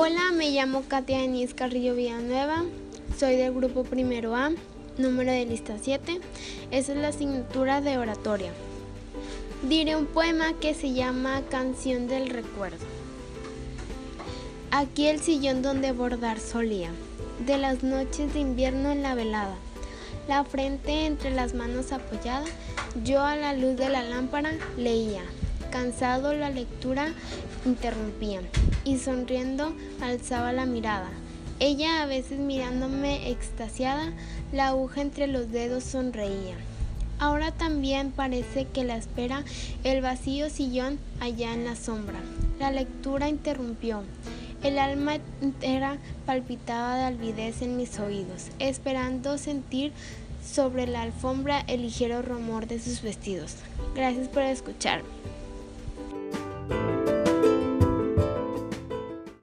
Hola, me llamo Katia Denise Carrillo Villanueva, soy del grupo Primero A, número de lista 7. Esa es la asignatura de oratoria. Diré un poema que se llama Canción del Recuerdo. Aquí el sillón donde bordar solía, de las noches de invierno en la velada, la frente entre las manos apoyada, yo a la luz de la lámpara leía. Cansado la lectura interrumpía y sonriendo alzaba la mirada. Ella a veces mirándome extasiada, la aguja entre los dedos sonreía. Ahora también parece que la espera el vacío sillón allá en la sombra. La lectura interrumpió. El alma entera palpitaba de alvidez en mis oídos, esperando sentir sobre la alfombra el ligero rumor de sus vestidos. Gracias por escucharme.